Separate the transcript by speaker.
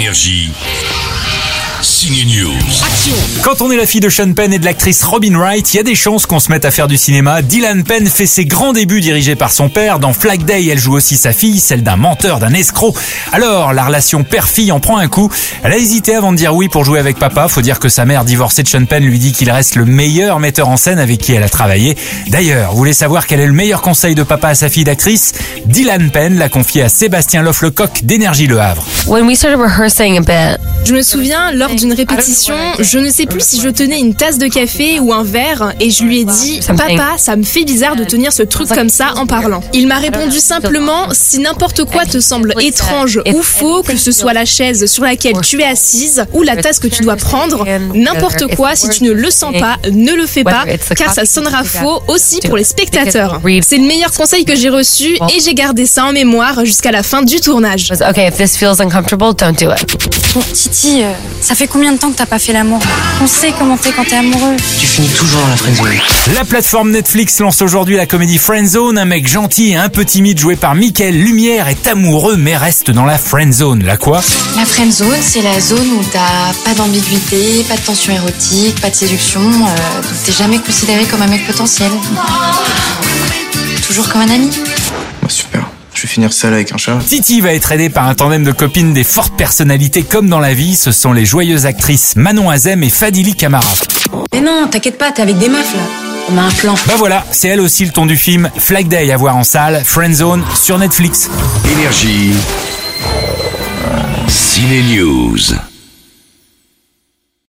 Speaker 1: Énergie. Ciné News.
Speaker 2: Quand on est la fille de Sean Penn et de l'actrice Robin Wright, il y a des chances qu'on se mette à faire du cinéma. Dylan Penn fait ses grands débuts dirigés par son père. Dans Flag Day, elle joue aussi sa fille, celle d'un menteur, d'un escroc. Alors, la relation père-fille en prend un coup. Elle a hésité avant de dire oui pour jouer avec papa. Faut dire que sa mère divorcée de Sean Penn lui dit qu'il reste le meilleur metteur en scène avec qui elle a travaillé. D'ailleurs, vous voulez savoir quel est le meilleur conseil de papa à sa fille d'actrice? Dylan Penn l'a confié à Sébastien Lofflecoq d'Énergie Le Havre.
Speaker 3: When we started rehearsing a bit,
Speaker 4: Je me souviens, lors d'une répétition, je ne sais plus si je tenais une tasse de café ou un verre et je lui ai dit Papa, ça me fait bizarre de tenir ce truc comme ça en parlant. Il m'a répondu simplement Si n'importe quoi te semble étrange ou faux, que ce soit la chaise sur laquelle tu es assise ou la tasse que tu dois prendre, n'importe quoi, si tu ne le sens pas, ne le fais pas, car ça sonnera faux aussi pour les spectateurs. C'est le meilleur conseil que j'ai reçu et j'ai gardé ça en mémoire jusqu'à la fin du tournage.
Speaker 5: Euh, ça fait combien de temps que t'as pas fait l'amour? On sait comment t'es quand t'es amoureux.
Speaker 6: Tu finis toujours dans la friendzone.
Speaker 2: La plateforme Netflix lance aujourd'hui la comédie Friendzone. Un mec gentil et un peu timide joué par Michael Lumière est amoureux mais reste dans la friendzone. La quoi?
Speaker 5: La friend zone, c'est la zone où t'as pas d'ambiguïté, pas de tension érotique, pas de séduction, euh, donc t'es jamais considéré comme un mec potentiel. Toujours comme un ami.
Speaker 7: Bah, super. Finir seul avec un chat.
Speaker 2: Titi va être aidé par un tandem de copines des fortes personnalités comme dans la vie. Ce sont les joyeuses actrices Manon Azem et Fadili Camara.
Speaker 5: Mais non, t'inquiète pas, t'es avec des meufs là. On a un plan.
Speaker 2: Bah voilà, c'est elle aussi le ton du film Flag Day à voir en salle, Friendzone sur Netflix.
Speaker 1: Énergie. Ciné News.